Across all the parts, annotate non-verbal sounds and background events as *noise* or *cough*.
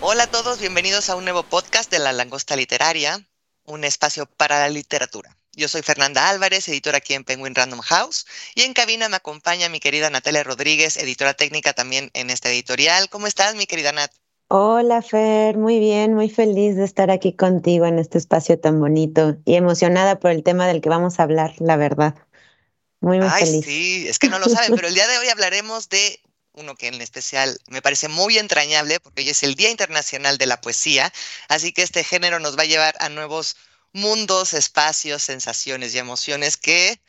Hola a todos, bienvenidos a un nuevo podcast de La Langosta Literaria, un espacio para la literatura. Yo soy Fernanda Álvarez, editora aquí en Penguin Random House, y en cabina me acompaña mi querida Natalia Rodríguez, editora técnica también en esta editorial. ¿Cómo estás, mi querida Nat? Hola Fer, muy bien, muy feliz de estar aquí contigo en este espacio tan bonito y emocionada por el tema del que vamos a hablar, la verdad. Muy, muy Ay, feliz. sí, es que no lo saben, pero el día de hoy hablaremos de uno que en especial me parece muy entrañable porque hoy es el Día Internacional de la Poesía, así que este género nos va a llevar a nuevos mundos, espacios, sensaciones y emociones que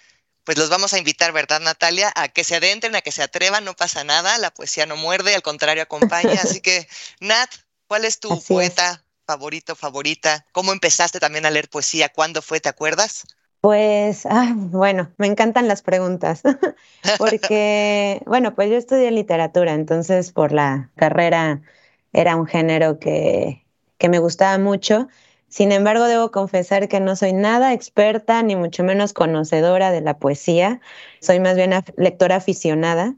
pues los vamos a invitar, ¿verdad, Natalia? A que se adentren, a que se atrevan, no pasa nada, la poesía no muerde, al contrario, acompaña. *laughs* Así que, Nat, ¿cuál es tu Así es. poeta favorito, favorita? ¿Cómo empezaste también a leer poesía? ¿Cuándo fue, te acuerdas? Pues, ah, bueno, me encantan las preguntas, *laughs* porque, bueno, pues yo estudié literatura, entonces por la carrera era un género que, que me gustaba mucho. Sin embargo, debo confesar que no soy nada experta, ni mucho menos conocedora de la poesía. Soy más bien lectora aficionada.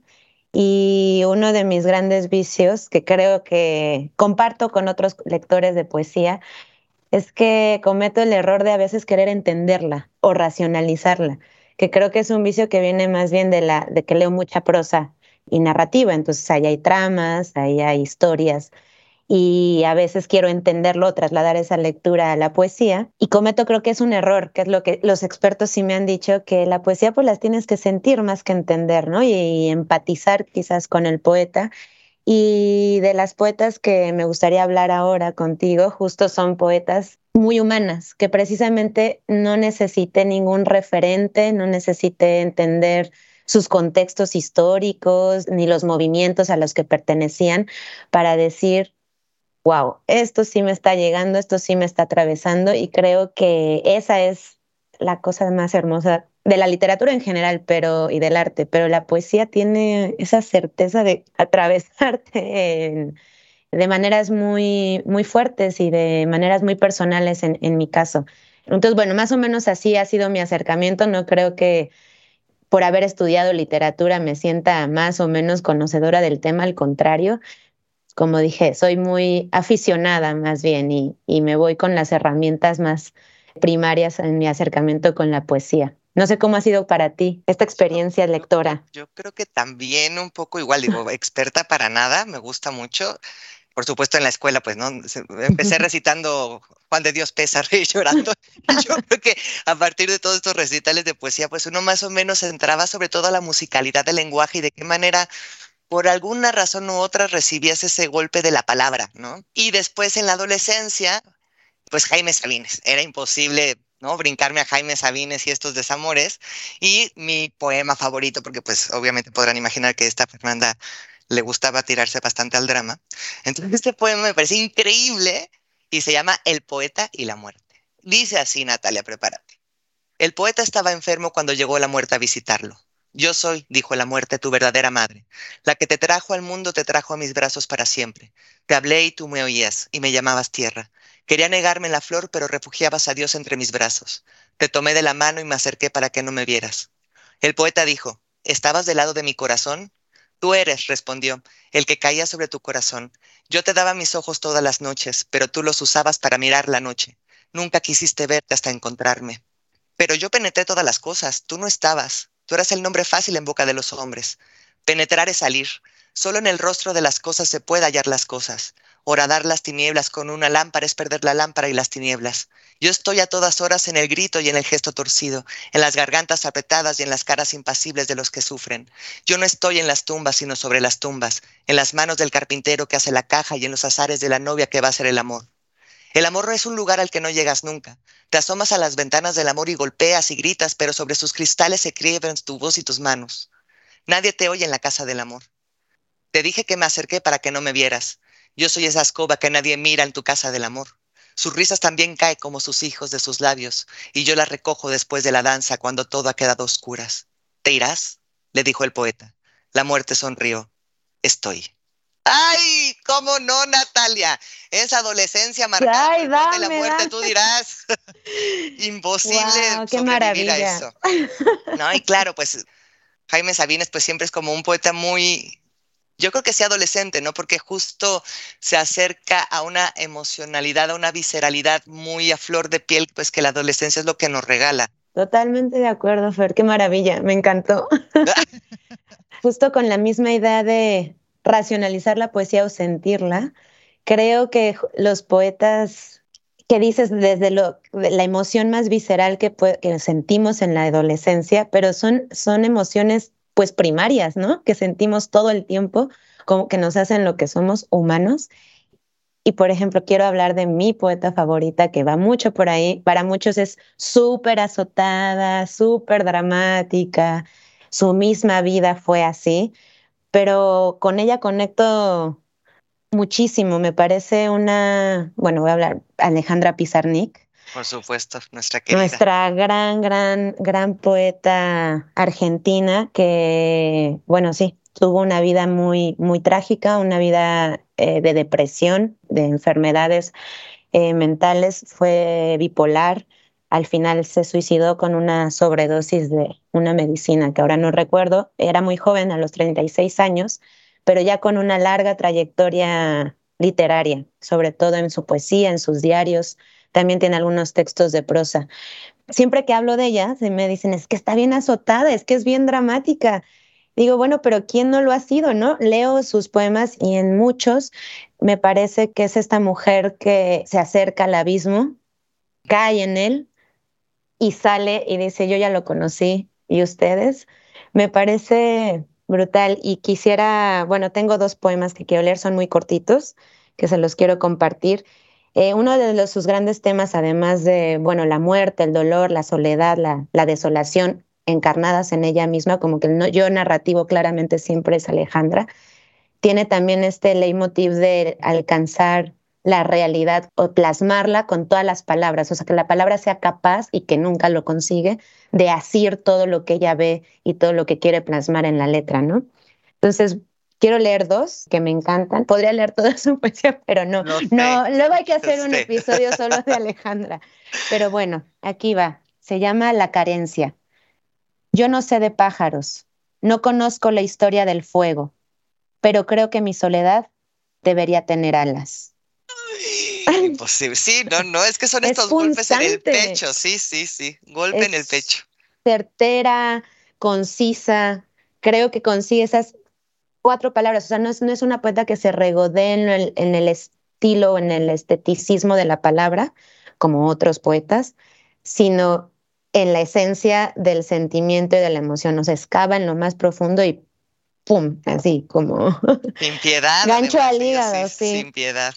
Y uno de mis grandes vicios, que creo que comparto con otros lectores de poesía, es que cometo el error de a veces querer entenderla o racionalizarla, que creo que es un vicio que viene más bien de la de que leo mucha prosa y narrativa, entonces ahí hay tramas, ahí hay historias y a veces quiero entenderlo, trasladar esa lectura a la poesía y cometo creo que es un error, que es lo que los expertos sí me han dicho que la poesía pues las tienes que sentir más que entender, ¿no? Y, y empatizar quizás con el poeta y de las poetas que me gustaría hablar ahora contigo, justo son poetas muy humanas, que precisamente no necesité ningún referente, no necesité entender sus contextos históricos ni los movimientos a los que pertenecían para decir, wow, esto sí me está llegando, esto sí me está atravesando y creo que esa es la cosa más hermosa de la literatura en general, pero y del arte, pero la poesía tiene esa certeza de atravesarte de maneras muy, muy fuertes y de maneras muy personales en, en mi caso. Entonces, bueno, más o menos así ha sido mi acercamiento. No creo que por haber estudiado literatura me sienta más o menos conocedora del tema, al contrario. Como dije, soy muy aficionada más bien y, y me voy con las herramientas más primarias en mi acercamiento con la poesía. No sé cómo ha sido para ti esta experiencia lectora. Yo creo que también un poco igual, digo, experta para nada, me gusta mucho. Por supuesto, en la escuela, pues, ¿no? Empecé *laughs* recitando Juan de Dios pesa, rey llorando. *laughs* Y yo creo que a partir de todos estos recitales de poesía, pues uno más o menos entraba sobre todo a la musicalidad del lenguaje y de qué manera, por alguna razón u otra, recibías ese golpe de la palabra, ¿no? Y después en la adolescencia, pues Jaime Sabines. Era imposible, ¿no? Brincarme a Jaime Sabines y estos desamores. Y mi poema favorito, porque pues obviamente podrán imaginar que esta Fernanda le gustaba tirarse bastante al drama. Entonces este poema me parece increíble y se llama El poeta y la muerte. Dice así, Natalia, prepárate. El poeta estaba enfermo cuando llegó la muerte a visitarlo. Yo soy, dijo la muerte, tu verdadera madre. La que te trajo al mundo te trajo a mis brazos para siempre. Te hablé y tú me oías y me llamabas tierra. Quería negarme la flor, pero refugiabas a Dios entre mis brazos. Te tomé de la mano y me acerqué para que no me vieras. El poeta dijo, ¿estabas del lado de mi corazón? Tú eres, respondió, el que caía sobre tu corazón. Yo te daba mis ojos todas las noches, pero tú los usabas para mirar la noche. Nunca quisiste verte hasta encontrarme. Pero yo penetré todas las cosas, tú no estabas. Tú eras el nombre fácil en boca de los hombres. Penetrar es salir. Solo en el rostro de las cosas se puede hallar las cosas. Horadar las tinieblas con una lámpara es perder la lámpara y las tinieblas. Yo estoy a todas horas en el grito y en el gesto torcido, en las gargantas apretadas y en las caras impasibles de los que sufren. Yo no estoy en las tumbas, sino sobre las tumbas, en las manos del carpintero que hace la caja y en los azares de la novia que va a ser el amor. El amor no es un lugar al que no llegas nunca. Te asomas a las ventanas del amor y golpeas y gritas, pero sobre sus cristales se crieven tu voz y tus manos. Nadie te oye en la casa del amor. Te dije que me acerqué para que no me vieras. Yo soy esa escoba que nadie mira en tu casa del amor. Sus risas también caen como sus hijos de sus labios, y yo las recojo después de la danza cuando todo ha quedado oscuras. ¿Te irás? le dijo el poeta. La muerte sonrió. Estoy. ¡Ay! ¿Cómo no, Natalia? Esa adolescencia marcada Ay, por la muerte, dame. tú dirás. *laughs* Imposible qué sobrevivir a maravilla. eso. No, y claro, pues Jaime Sabines pues siempre es como un poeta muy, yo creo que sí adolescente, ¿no? Porque justo se acerca a una emocionalidad, a una visceralidad muy a flor de piel, pues que la adolescencia es lo que nos regala. Totalmente de acuerdo, Fer, qué maravilla, me encantó. *laughs* Justo con la misma idea de racionalizar la poesía o sentirla, creo que los poetas que dices desde lo, de la emoción más visceral que, que sentimos en la adolescencia, pero son, son emociones pues primarias, ¿no? Que sentimos todo el tiempo, como que nos hacen lo que somos humanos. Y por ejemplo, quiero hablar de mi poeta favorita que va mucho por ahí. Para muchos es súper azotada, súper dramática. Su misma vida fue así, pero con ella conecto muchísimo. Me parece una, bueno, voy a hablar Alejandra Pizarnik, Por supuesto, nuestra querida. nuestra gran, gran, gran poeta argentina que, bueno, sí, tuvo una vida muy, muy trágica, una vida eh, de depresión, de enfermedades eh, mentales, fue bipolar. Al final se suicidó con una sobredosis de una medicina que ahora no recuerdo. Era muy joven, a los 36 años, pero ya con una larga trayectoria literaria, sobre todo en su poesía, en sus diarios. También tiene algunos textos de prosa. Siempre que hablo de ella, se me dicen, es que está bien azotada, es que es bien dramática. Digo, bueno, pero ¿quién no lo ha sido, no? Leo sus poemas y en muchos me parece que es esta mujer que se acerca al abismo, cae en él y sale y dice, yo ya lo conocí, ¿y ustedes? Me parece brutal y quisiera, bueno, tengo dos poemas que quiero leer, son muy cortitos, que se los quiero compartir. Eh, uno de los, sus grandes temas, además de, bueno, la muerte, el dolor, la soledad, la, la desolación, encarnadas en ella misma, como que el yo narrativo claramente siempre es Alejandra, tiene también este leitmotiv de alcanzar la realidad o plasmarla con todas las palabras, o sea, que la palabra sea capaz y que nunca lo consigue de asir todo lo que ella ve y todo lo que quiere plasmar en la letra, ¿no? Entonces, quiero leer dos que me encantan. Podría leer toda *laughs* su poesía, pero no. Sé, no, luego hay que hacer un sé. episodio solo de Alejandra. Pero bueno, aquí va. Se llama La carencia. Yo no sé de pájaros, no conozco la historia del fuego, pero creo que mi soledad debería tener alas. Imposible. Sí, no, no, es que son Es estos golpes en el pecho. Sí, sí, sí. Golpe en el pecho. certera, concisa, creo que consigue esas cuatro palabras, o sea, no es, no es una poeta que se regodee en el, en el estilo, en el esteticismo de la palabra, como otros poetas, sino en la esencia del sentimiento y de la emoción, o sea, excava en lo más profundo y ¡pum! Así como... *laughs* Sin piedad. Gancho además, al hígado, sí. Sin piedad.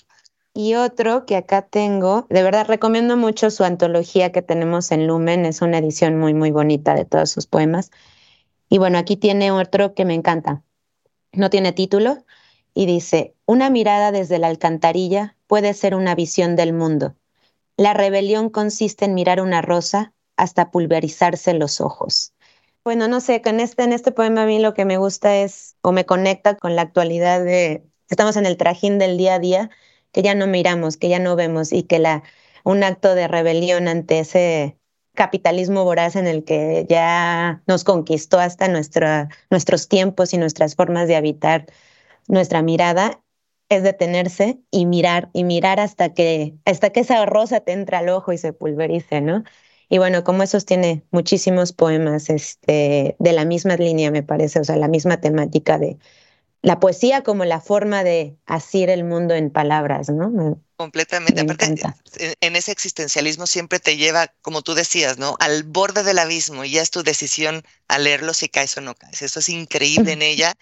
Y otro que acá tengo, de verdad recomiendo mucho su antología que tenemos en Lumen, es una edición muy, muy bonita de todos sus poemas. Y bueno, aquí tiene otro que me encanta. No tiene título y dice, una mirada desde la alcantarilla puede ser una visión del mundo. La rebelión consiste en mirar una rosa hasta pulverizarse los ojos. Bueno, no sé, con este, en este poema a mí lo que me gusta es, o me conecta con la actualidad de, estamos en el trajín del día a día, que ya no miramos, que ya no vemos y que la, un acto de rebelión ante ese capitalismo voraz en el que ya nos conquistó hasta nuestra, nuestros tiempos y nuestras formas de habitar nuestra mirada es detenerse y mirar y mirar hasta que hasta que esa rosa te entra al ojo y se pulverice, ¿no? Y bueno, como esos tiene muchísimos poemas este, de la misma línea, me parece, o sea, la misma temática de la poesía como la forma de asir el mundo en palabras, ¿no? Me- Completamente. Me Aparte, en, en ese existencialismo siempre te lleva, como tú decías, ¿no? Al borde del abismo y ya es tu decisión a leerlo si caes o no caes. Eso es increíble en *laughs* ella.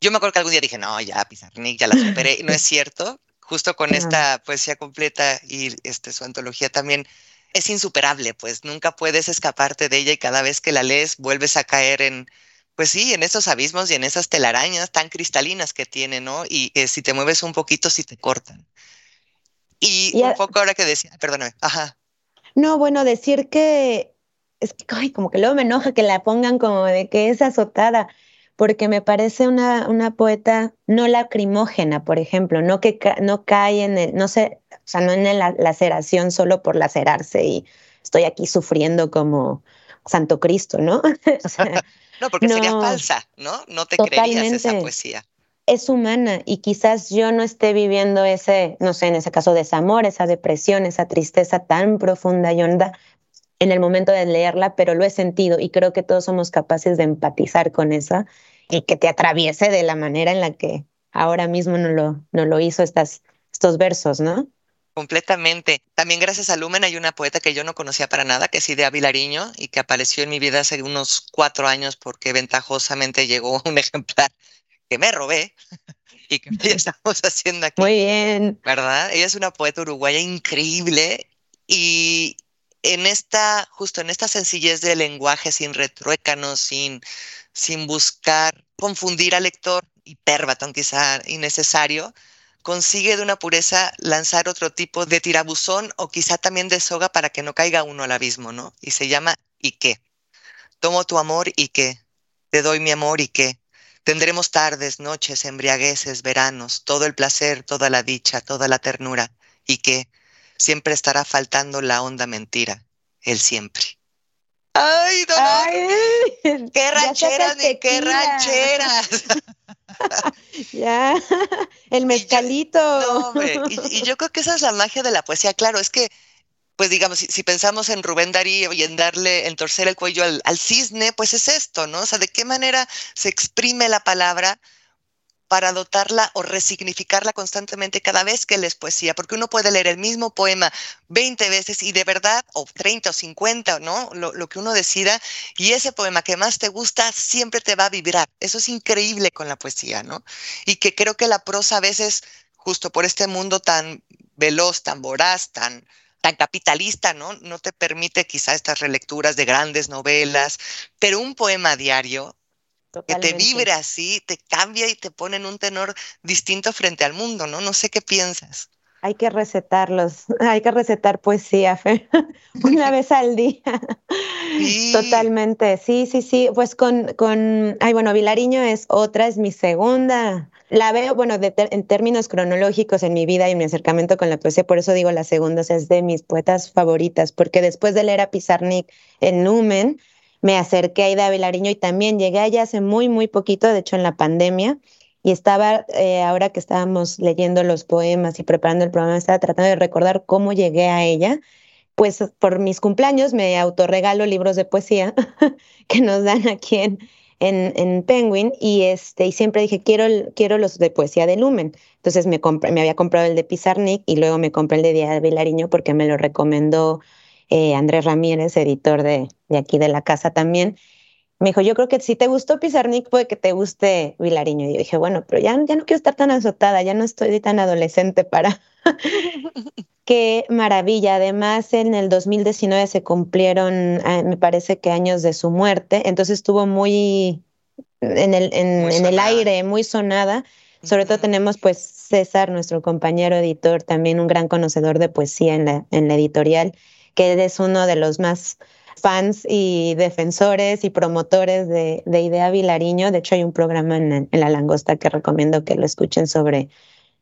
Yo me acuerdo que algún día dije, no, ya Pizarnik, ya la superé. Y no es cierto. Justo con esta poesía completa y este, su antología también es insuperable, pues nunca puedes escaparte de ella y cada vez que la lees vuelves a caer en, pues sí, en esos abismos y en esas telarañas tan cristalinas que tiene, ¿no? Y que si te mueves un poquito, si te cortan. Y, un poco ahora que decía, perdóname, ajá. No, bueno, decir que es que, ay, como que luego me enoja que la pongan como de que es azotada, porque me parece una, una poeta no lacrimógena, por ejemplo, no que no cae en el, no sé, o sea, no en la laceración solo por lacerarse y estoy aquí sufriendo como Santo Cristo, ¿no? *laughs* *laughs* no, porque sería falsa, ¿no? No te creerías esa poesía es humana y quizás yo no esté viviendo ese, no sé, en ese caso, desamor, esa depresión, esa tristeza tan profunda y honda en el momento de leerla, pero lo he sentido y creo que todos somos capaces de empatizar con esa y que te atraviese de la manera en la que ahora mismo no lo, no lo hizo estas, estos versos, ¿no? Completamente. También gracias a Lumen hay una poeta que yo no conocía para nada, que es Idea Vilariño, y que apareció en mi vida hace unos cuatro años porque ventajosamente llegó *laughs* un ejemplar que me robé *laughs* y que estamos haciendo aquí. Muy bien. ¿Verdad? Ella es una poeta uruguaya increíble y en esta, justo en esta sencillez de lenguaje, sin retruécanos, sin, sin buscar confundir al lector, hiperbatón quizá innecesario, consigue de una pureza lanzar otro tipo de tirabuzón o quizá también de soga para que no caiga uno al abismo, ¿no? Y se llama ¿y qué? Tomo tu amor y qué? Te doy mi amor y qué? Tendremos tardes, noches, embriagueces, veranos, todo el placer, toda la dicha, toda la ternura, y que siempre estará faltando la honda mentira, el siempre. ¡Ay, dolor! *laughs* ¡Qué rancheras, ni qué rancheras! *laughs* *laughs* ya, el mezcalito. y, yo creo que esa es la magia de la poesía. Claro, es que pues digamos, si, pensamos en Rubén Darío y en darle, en torcer el cuello al, cisne, pues es esto, ¿no? O sea, de qué manera se exprime la palabra para dotarla o resignificarla constantemente cada vez que lees poesía, porque uno puede leer el mismo poema 20 veces y de verdad, o 30 o 50, ¿no? Lo, lo, que uno decida, y ese poema que más te gusta siempre te va a vibrar. Eso es increíble con la poesía, ¿no? Y que creo que la prosa a veces, justo por este mundo tan veloz, tan voraz, tan tan capitalista, ¿no? No te permite quizá estas relecturas de grandes novelas, pero un poema diario que te vibre así, te cambia y te pone en un tenor distinto frente al mundo, ¿no? No sé qué piensas. Hay que recetarlos, *laughs* hay que recetar poesía, Fer, *laughs* una vez al día. Totalmente, sí, sí, sí. Pues con, con, ay, bueno, Vilariño es otra, es mi segunda la veo, bueno, en términos cronológicos en mi vida y mi acercamiento con la poesía, por eso digo la segunda, es de mis poetas favoritas, porque después de leer a Pizarnik en Numen, me acerqué a Ida Vilariño y también llegué allá hace muy, muy poquito, de hecho en la pandemia, y estaba, eh, ahora que estábamos leyendo los poemas y preparando el programa, estaba tratando de recordar cómo llegué a ella. Pues por mis cumpleaños me autorregalo libros de poesía *laughs* que nos dan aquí en, en, en Penguin y, este, y siempre dije, quiero, quiero los de poesía de Lumen. Entonces me, compré, me había comprado el de Pizarnik y luego me compré el de Díaz Vilariño porque me lo recomendó eh, Andrés Ramírez, editor de, de aquí de la casa también. Me dijo, yo creo que si te gustó Pizarnik, puede que te guste Vilariño. Y yo dije, bueno, pero ya, ya no quiero estar tan azotada, ya no estoy tan adolescente para... *laughs* Qué maravilla. Además, en el 2019 se cumplieron, ah, me parece que años de su muerte, entonces estuvo muy en el, en, el aire, muy sonada. Sobre todo tenemos pues César, nuestro compañero editor, también un gran conocedor de poesía en la, en la editorial, que es uno de los más fans y defensores y promotores de, de Idea Vilariño. De hecho, hay un programa en, La Langosta que recomiendo que lo escuchen sobre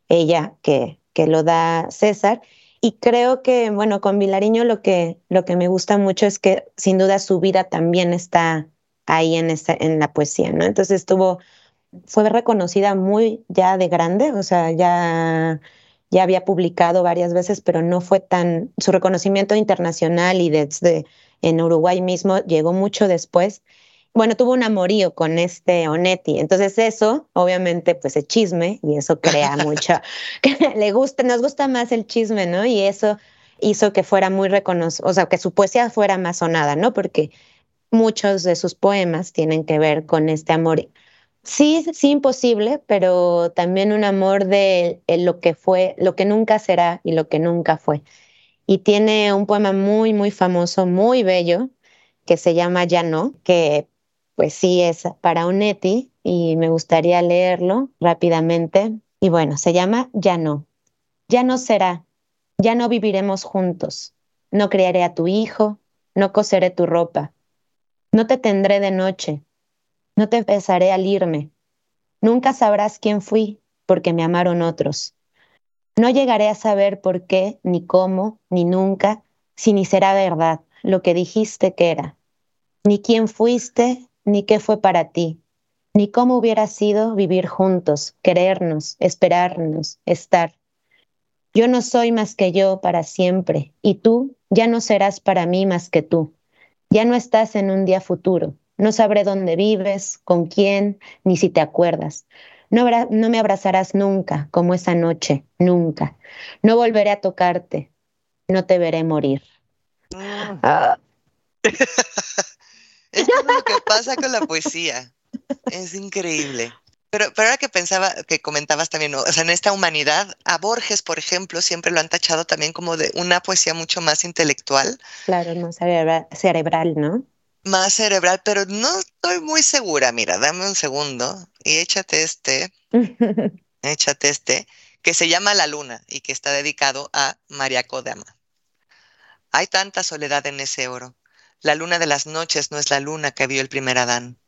ella, que, que lo da César. Y creo que, bueno, con Vilariño lo que, lo que me gusta mucho es que sin duda su vida también está ahí en, en la poesía, ¿no? Entonces estuvo, fue reconocida muy ya de grande, o sea, ya ya había publicado varias veces, pero no fue tan, su reconocimiento internacional y desde en Uruguay mismo llegó mucho después. Bueno, tuvo un amorío con este Onetti, entonces eso, obviamente, pues es chisme y eso crea *laughs* mucho, le gusta, nos gusta más el chisme, ¿no? Y eso hizo que fuera muy reconocido, o sea, que su poesía fuera más sonada, ¿no? Porque muchos de sus poemas tienen que ver con este amor Sí, sí, imposible, pero también un amor de lo que fue, lo que nunca será y lo que nunca fue. Y tiene un poema muy, muy famoso, muy bello, que se llama Ya no, que pues sí es para Onetti y me gustaría leerlo rápidamente. Y bueno, se llama Ya no. Ya no será, ya no viviremos juntos. No criaré a tu hijo, no coseré tu ropa. No te tendré de noche, no te besaré al irme. Nunca sabrás quién fui, porque me amaron otros. No llegaré a saber por qué, ni cómo, ni nunca, si ni será verdad lo que dijiste que era, ni quién fuiste, ni qué fue para ti, ni cómo hubiera sido vivir juntos, querernos, esperarnos, estar. Yo no soy más que yo para siempre, y tú ya no serás para mí más que tú. Ya no estás en un día futuro. No sabré dónde vives, con quién, ni si te acuerdas. No, no me abrazarás nunca, como esa noche, nunca. No volveré a tocarte, no te veré morir. Mm. Ah. *laughs* es lo que pasa con la poesía. Es increíble. Pero, pero ahora que pensaba, que comentabas también, o sea, en esta humanidad, a Borges, por ejemplo, siempre lo han tachado también como de una poesía mucho más intelectual. Claro, más cerebral, ¿no? Más cerebral, pero no estoy muy segura. Mira, dame un segundo y échate este, *laughs* échate este, que se llama La Luna y que está dedicado a María Kodama. Hay tanta soledad en ese oro. La luna de las noches no es la luna que vio el primer Adán.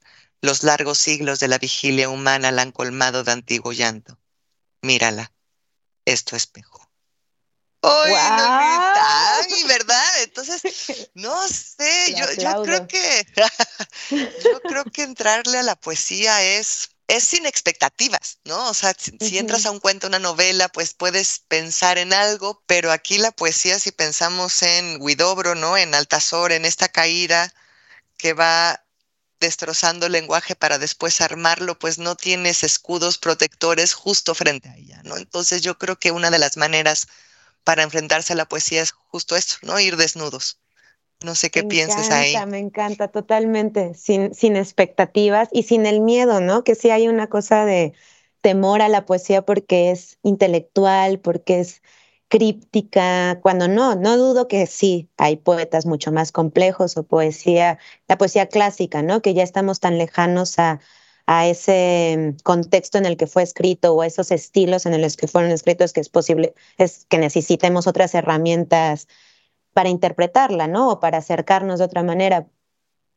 Los largos siglos de la vigilia humana la han colmado de antiguo llanto. Mírala, es tu espejo. ¡Ay, no, ¿verdad? Entonces, no sé, *laughs* yo, yo, creo que *laughs* yo creo que entrarle a la poesía es es sin expectativas, ¿no? O sea, si, entras a un cuento, una novela, pues puedes pensar en algo, pero aquí la poesía, si pensamos en Huidobro, ¿no? En Altazor, en esta caída que va destrozando el lenguaje para después armarlo, pues no tienes escudos protectores justo frente a ella, ¿no? Entonces yo creo que una de las maneras para enfrentarse a la poesía es justo esto, ¿no? Ir desnudos. No sé qué pienses ahí. Me encanta, totalmente, sin, sin expectativas y sin el miedo, ¿no? Que sí hay una cosa de temor a la poesía porque es intelectual, porque es críptica, cuando no, no dudo que sí, hay poetas mucho más complejos o poesía, la poesía clásica, ¿no? Que ya estamos tan lejanos a, a ese contexto en el que fue escrito o a esos estilos en los que fueron escritos que es posible, es que necesitemos otras herramientas para interpretarla, ¿no? O para acercarnos de otra manera.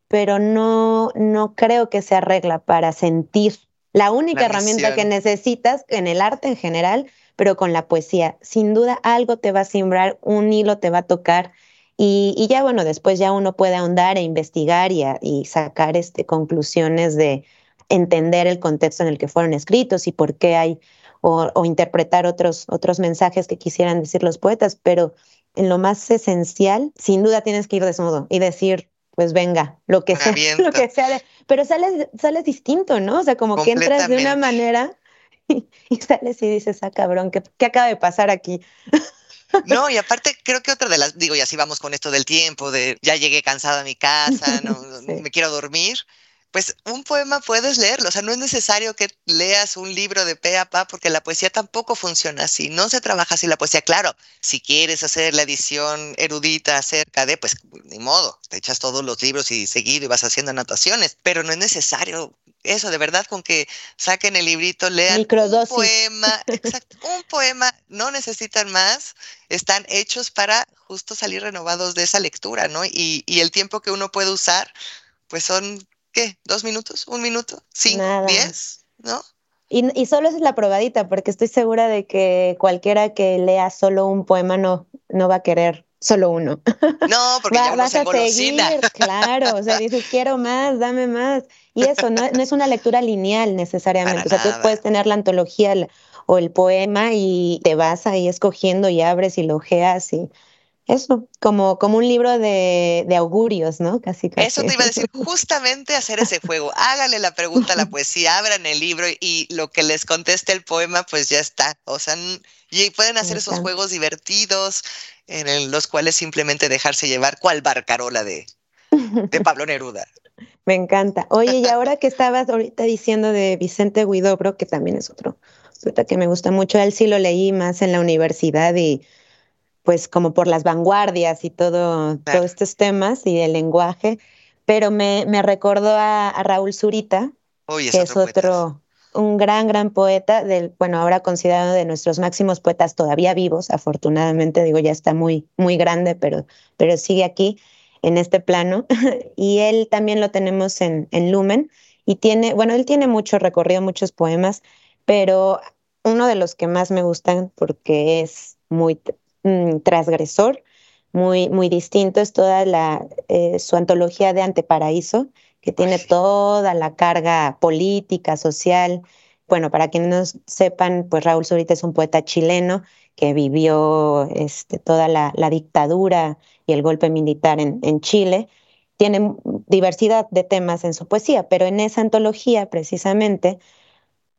Pero no, no creo que se arregla para sentir. La única herramienta que necesitas en el arte en general, pero con la poesía, sin duda algo te va a simbrar, un hilo te va a tocar. Y, ya bueno, después ya uno puede ahondar e investigar y, y sacar este, conclusiones de entender el contexto en el que fueron escritos y por qué hay, o, o interpretar otros, otros mensajes que quisieran decir los poetas, pero en lo más esencial, sin duda tienes que ir desnudo y decir, pues venga, lo que sea, *laughs* lo que sea, pero sales, sales distinto, ¿no? O sea, como que entras de una manera *laughs* y, sales y dices, ah, cabrón, ¿qué, ¿qué acaba de pasar aquí? No, y aparte creo que otra de las, digo, y así vamos con esto del tiempo, de ya llegué cansado a mi casa, *laughs* no, me quiero dormir pues un poema puedes leerlo, o sea, no es necesario que leas un libro de pe a pa porque la poesía tampoco funciona así, no se trabaja así la poesía, claro, si quieres hacer la edición erudita acerca de, pues ni modo, te echas todos los libros y seguido y vas haciendo anotaciones, pero no es necesario eso, de verdad, con que saquen el librito, lean un poema, exacto, un poema, no necesitan más, están hechos para justo salir renovados de esa lectura, ¿no? Y, y el tiempo que uno puede usar, pues son ¿qué? ¿Dos minutos? ¿Un minuto? ¿Cinco? ¿Diez? ¿No? Y, y, solo es la probadita, porque estoy segura de que cualquiera que lea solo un poema no, no va a querer solo uno. No, porque ya vas a seguir, claro, o sea, dices, quiero más, dame más. Y eso, no, no es una lectura lineal necesariamente, o sea, tú puedes tener la antología o el poema y te vas ahí escogiendo y abres y lo ojeas y eso, como, como un libro de, augurios, ¿no? Casi, casi. Eso te iba a decir, justamente hacer ese juego. Hágale la pregunta a la poesía, abran el libro y lo que les conteste el poema, pues ya está. O sea, y pueden hacer esos juegos divertidos en los cuales simplemente dejarse llevar cual barcarola de, de *laughs* Pablo Neruda. Me encanta. Oye, y *laughs* ahora que estabas ahorita diciendo de Vicente Guidobro, que también es otro que me gusta mucho, él sí lo leí más en la universidad y pues como por las vanguardias y todo, todos estos temas y el lenguaje, pero me, me recordó a, Raúl Zurita, que es otro, un gran, gran poeta, del, bueno, ahora considerado de nuestros máximos poetas todavía vivos, afortunadamente, digo, ya está muy, muy grande, pero, pero sigue aquí en este plano. *laughs* y él también lo tenemos en, en Lumen y tiene, bueno, él tiene mucho recorrido, muchos poemas, pero uno de los que más me gustan porque es muy mm, transgresor, muy, muy distinto, es toda la, eh, su antología de Anteparaíso, que tiene toda la carga política, social. Bueno, para quienes no sepan, pues Raúl Zurita es un poeta chileno que vivió este, toda la, dictadura y el golpe militar en, en Chile. Tiene diversidad de temas en su poesía, pero en esa antología precisamente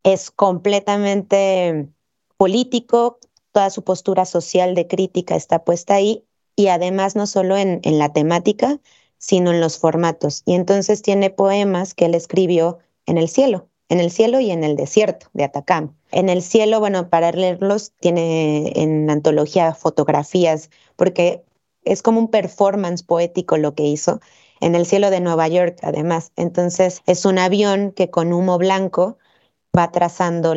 es completamente político, toda su postura social de crítica está puesta ahí y además no solo en, la temática, sino en los formatos. Y entonces tiene poemas que él escribió en el cielo, en el cielo y en el desierto de Atacama. En el cielo, bueno, para leerlos tiene en antología fotografías, porque es como un performance poético lo que hizo en el cielo de Nueva York, además. Entonces es un avión que con humo blanco va trazando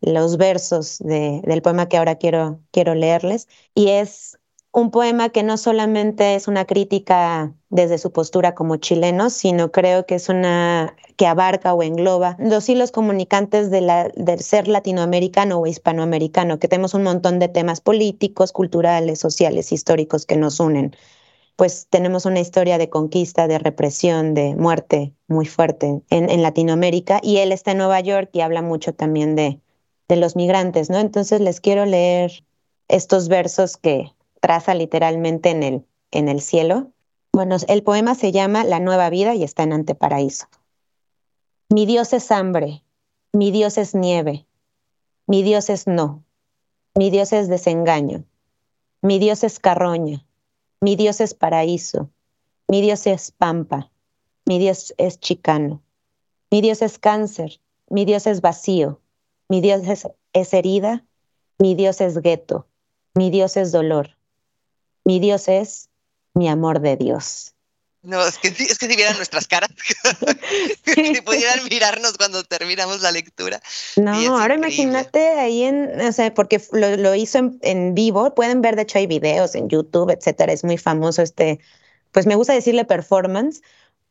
los versos del poema que ahora quiero, leerles. Y es un poema que no solamente es una crítica desde su postura como chileno, sino creo que es una que abarca o engloba los hilos comunicantes del ser latinoamericano o hispanoamericano, que tenemos un montón de temas políticos, culturales, sociales, históricos que nos unen. Pues tenemos una historia de conquista, de represión, de muerte muy fuerte en, Latinoamérica y él está en Nueva York y habla mucho también de, de los migrantes, ¿no? Entonces les quiero leer estos versos que traza literalmente en el, en el cielo. Bueno, el poema se llama La nueva vida y está en Anteparaíso. Mi Dios es hambre, mi Dios es nieve, mi Dios es no, mi Dios es desengaño, mi Dios es carroña, mi Dios es paraíso, mi Dios es pampa, mi Dios es chicano, mi Dios es cáncer, mi Dios es vacío, mi Dios es, herida, mi Dios es gueto, mi Dios es dolor, mi Dios es mi amor de Dios. No, es que, es que si vieran nuestras caras, *laughs* si pudieran mirarnos cuando terminamos la lectura. No, ahora imagínate ahí en, o sea, porque lo, hizo en, vivo, pueden ver, de hecho hay videos en YouTube, etcétera, es muy famoso este, pues me gusta decirle performance.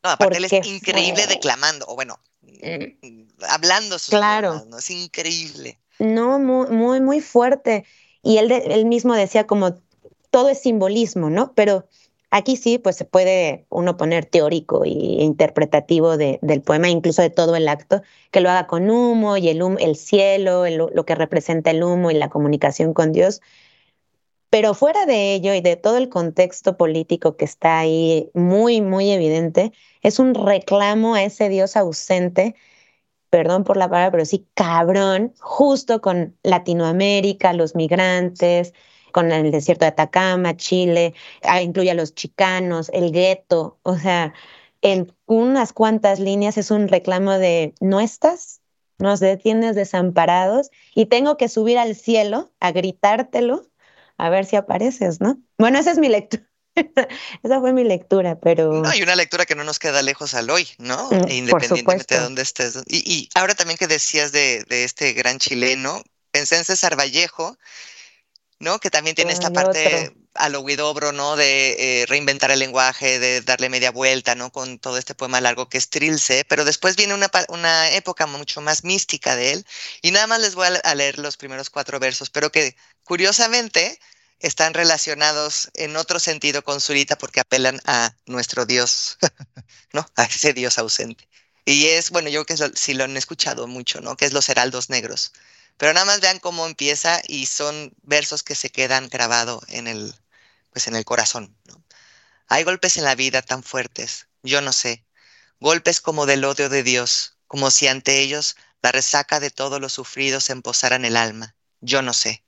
No, aparte él es increíble declamando, o bueno, mm. hablando sus claro. ¿no? Es increíble. No, muy, muy, muy fuerte. Y él, él mismo decía como todo es simbolismo, ¿no? Pero aquí sí, pues se puede uno poner teórico e interpretativo del poema, incluso de todo el acto, que lo haga con humo y el, el cielo, lo que representa el humo y la comunicación con Dios. Pero fuera de ello y de todo el contexto político que está ahí muy, muy evidente, es un reclamo a ese Dios ausente, perdón por la palabra, pero sí cabrón, justo con Latinoamérica, los migrantes, con el desierto de Atacama, Chile, ah, incluye a los chicanos, el gueto, o sea, en unas cuantas líneas es un reclamo de no estás, nos detienes desamparados y tengo que subir al cielo a gritártelo a ver si apareces, ¿no? Bueno, esa es mi lectura. *laughs* Esa fue mi lectura, pero... No, hay una lectura que no nos queda lejos al hoy, ¿no? Mm, independientemente de dónde estés. Y, ahora también que decías de, de, este gran chileno, pensé en César Vallejo, ¿no? Que también tiene esta parte a lo Guidobro, ¿no? De eh, reinventar el lenguaje, de darle media vuelta, ¿no? Con todo este poema largo que es Trilce, pero después viene una, una época mucho más mística de él, y nada más les voy a leer los primeros cuatro versos, pero que curiosamente están relacionados en otro sentido con Zurita porque apelan a nuestro Dios, *laughs* ¿no? A ese Dios ausente. Y es, bueno, yo creo que si lo han escuchado mucho, ¿no? Que es los heraldos negros. Pero nada más vean cómo empieza y son versos que se quedan grabados en el, pues en el corazón. Hay golpes en la vida tan fuertes, yo no sé, golpes como del odio de Dios, como si ante ellos la resaca de todos los sufridos se en el alma, yo no sé.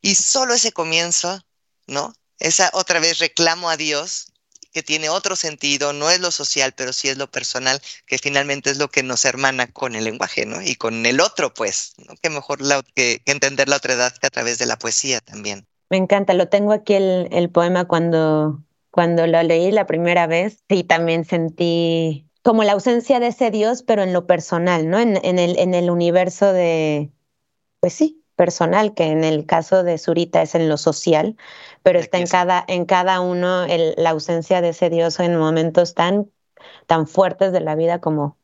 Y solo ese comienzo, ¿no? Esa otra vez reclamo a Dios que tiene otro sentido, no es lo social, pero sí es lo personal, que finalmente es lo que nos hermana con el lenguaje, ¿no? Y con el otro, pues, ¿no? Que mejor que, entender la otra edad que a través de la poesía también. Me encanta, lo tengo aquí el, el poema cuando, Cuando lo leí la primera vez, sí, también sentí como la ausencia de ese Dios, pero en lo personal, ¿no? En, en, el, en el universo de, pues sí, personal, que en el caso de Zurita es en lo social, pero está en cada, en cada uno el, la ausencia de ese Dios en momentos tan, tan fuertes de la vida como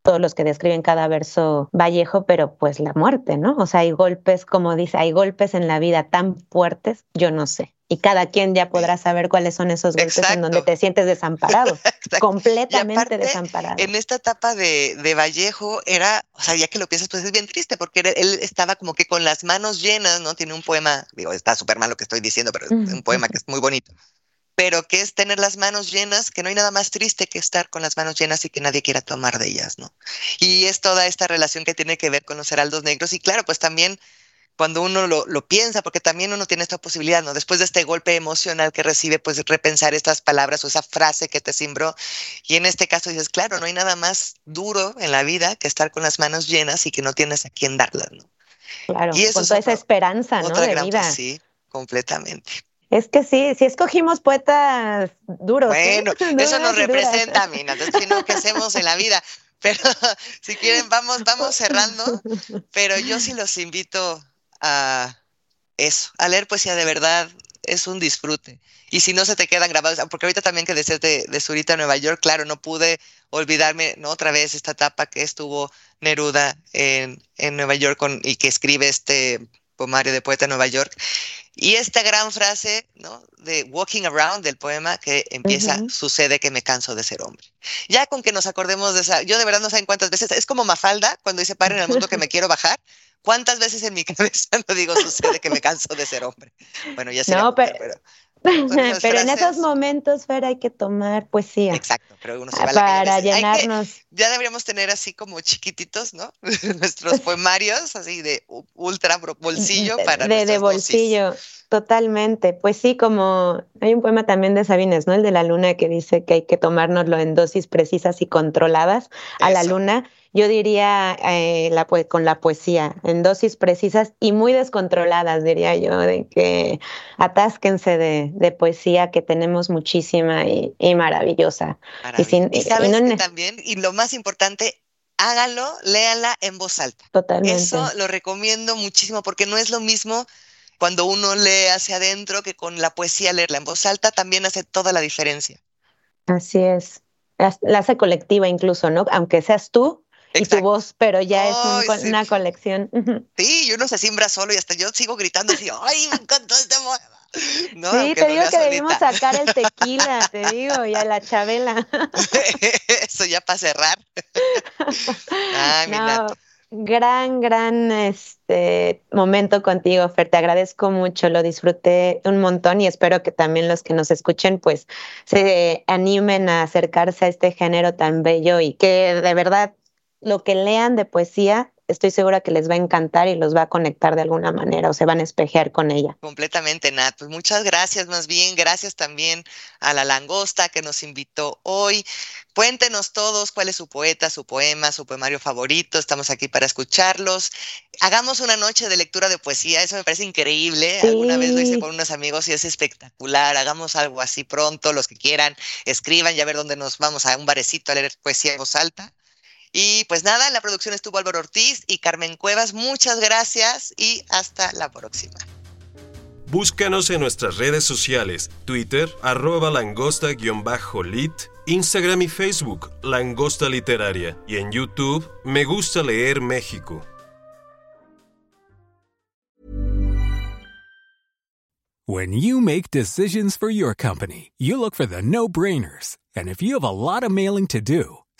todos los que describen cada verso Vallejo, pero pues la muerte, ¿no? O sea, hay golpes, como dice, hay golpes en la vida tan fuertes, yo no sé. Y cada quien ya podrá saber cuáles son esos golpes en donde te sientes desamparado, *laughs* completamente desamparado. En esta etapa de, de, Vallejo era, o sea, ya que lo piensas, pues es bien triste, porque él estaba como que con las manos llenas, ¿no? Tiene un poema, digo, está súper mal lo que estoy diciendo, pero es un poema que es muy bonito pero que es tener las manos llenas, que no hay nada más triste que estar con las manos llenas y que nadie quiera tomar de ellas, ¿no? Y es toda esta relación que tiene que ver con los heraldos negros y claro, pues también cuando uno lo, lo, piensa, porque también uno tiene esta posibilidad, ¿no? Después de este golpe emocional que recibe, pues repensar estas palabras o esa frase que te cimbró. Y en este caso dices, claro, no hay nada más duro en la vida que estar con las manos llenas y que no tienes a quién darlas, ¿no? Claro, y eso con toda esa esperanza, ¿no? De vida. sí, completamente. Es que sí, sí escogimos poetas duros. ¿eh? Bueno, *laughs* eso nos representa, Mina, entonces no que hacemos en la vida. Pero *laughs* si quieren, vamos, vamos cerrando. Pero yo sí los invito a eso, a leer poesía de verdad, es un disfrute. Y si no se te quedan grabados, porque ahorita también que decías de, de Zurita, Nueva York, claro, no pude olvidarme ¿no? otra vez esta etapa que estuvo Neruda en, en Nueva York con, y que escribe este poemario de poeta de Nueva York. Y esta gran frase, ¿no? De Walking Around del poema que empieza, sucede que me canso de ser hombre. Ya con que nos acordemos de esa, yo de verdad no sé cuántas veces, es como Mafalda cuando dice, paren en el mundo que me quiero bajar. ¿Cuántas veces en mi *laughs* cabeza no digo, sucede que me canso de ser hombre? Bueno, ya sé. No, pero, pero *laughs* en esos momentos, Fer, hay que tomar poesía. Exacto, pero uno se va Para llenarnos. ya deberíamos tener así como chiquititos, ¿no? *laughs* Nuestros poemarios, así de ultra bolsillo para De, de bolsillo, totalmente. Pues sí, como hay un poema también de Sabines, ¿no? El de la luna que dice que hay que tomárnoslo en dosis precisas y controladas a la luna yo diría eh, la, con la poesía, en dosis precisas y muy descontroladas, diría yo, de que atásquense de, poesía que tenemos muchísima y, maravillosa. Y, sabes también, y lo más importante, hágalo, léala en voz alta. Totalmente. Eso lo recomiendo muchísimo porque no es lo mismo cuando uno lee hacia adentro que con la poesía leerla en voz alta también hace toda la diferencia. Así es. La hace colectiva incluso, ¿no? Aunque seas tú, y tu voz, pero ya es una colección. Sí, y uno se siembra solo y hasta yo sigo gritando así, ¡ay, me encantó este *laughs* no, sí, te digo que debimos sacar el tequila, te digo, y a la chabela. *laughs* Eso ya para cerrar. *laughs* Ay, no, gran, gran este momento contigo, Fer. Te agradezco mucho, lo disfruté un montón y espero que también los que nos escuchen, pues, se animen a acercarse a este género tan bello y que de verdad lo que lean de poesía, estoy segura que les va a encantar y los va a conectar de alguna manera o se van a espejear con ella. Completamente, Nat. Pues muchas gracias, más bien. Gracias también a la langosta que nos invitó hoy. Cuéntenos todos cuál es su poeta, su poema, su poemario favorito. Estamos aquí para escucharlos. Hagamos una noche de lectura de poesía. Eso me parece increíble. Alguna vez lo hice con unos amigos y es espectacular. Hagamos algo así pronto. Los que quieran, escriban y a ver dónde nos vamos a un barecito a leer poesía en voz alta. Y pues nada, en la producción estuvo Álvaro Ortiz y Carmen Cuevas. Muchas gracias y hasta la próxima. Búscanos en nuestras redes sociales, Twitter, arroba langosta-lit, Instagram y Facebook, Langosta Literaria, y en YouTube, Me Gusta Leer México. When you make decisions for your company, you look for the no-brainers. And if you have a lot of mailing to do,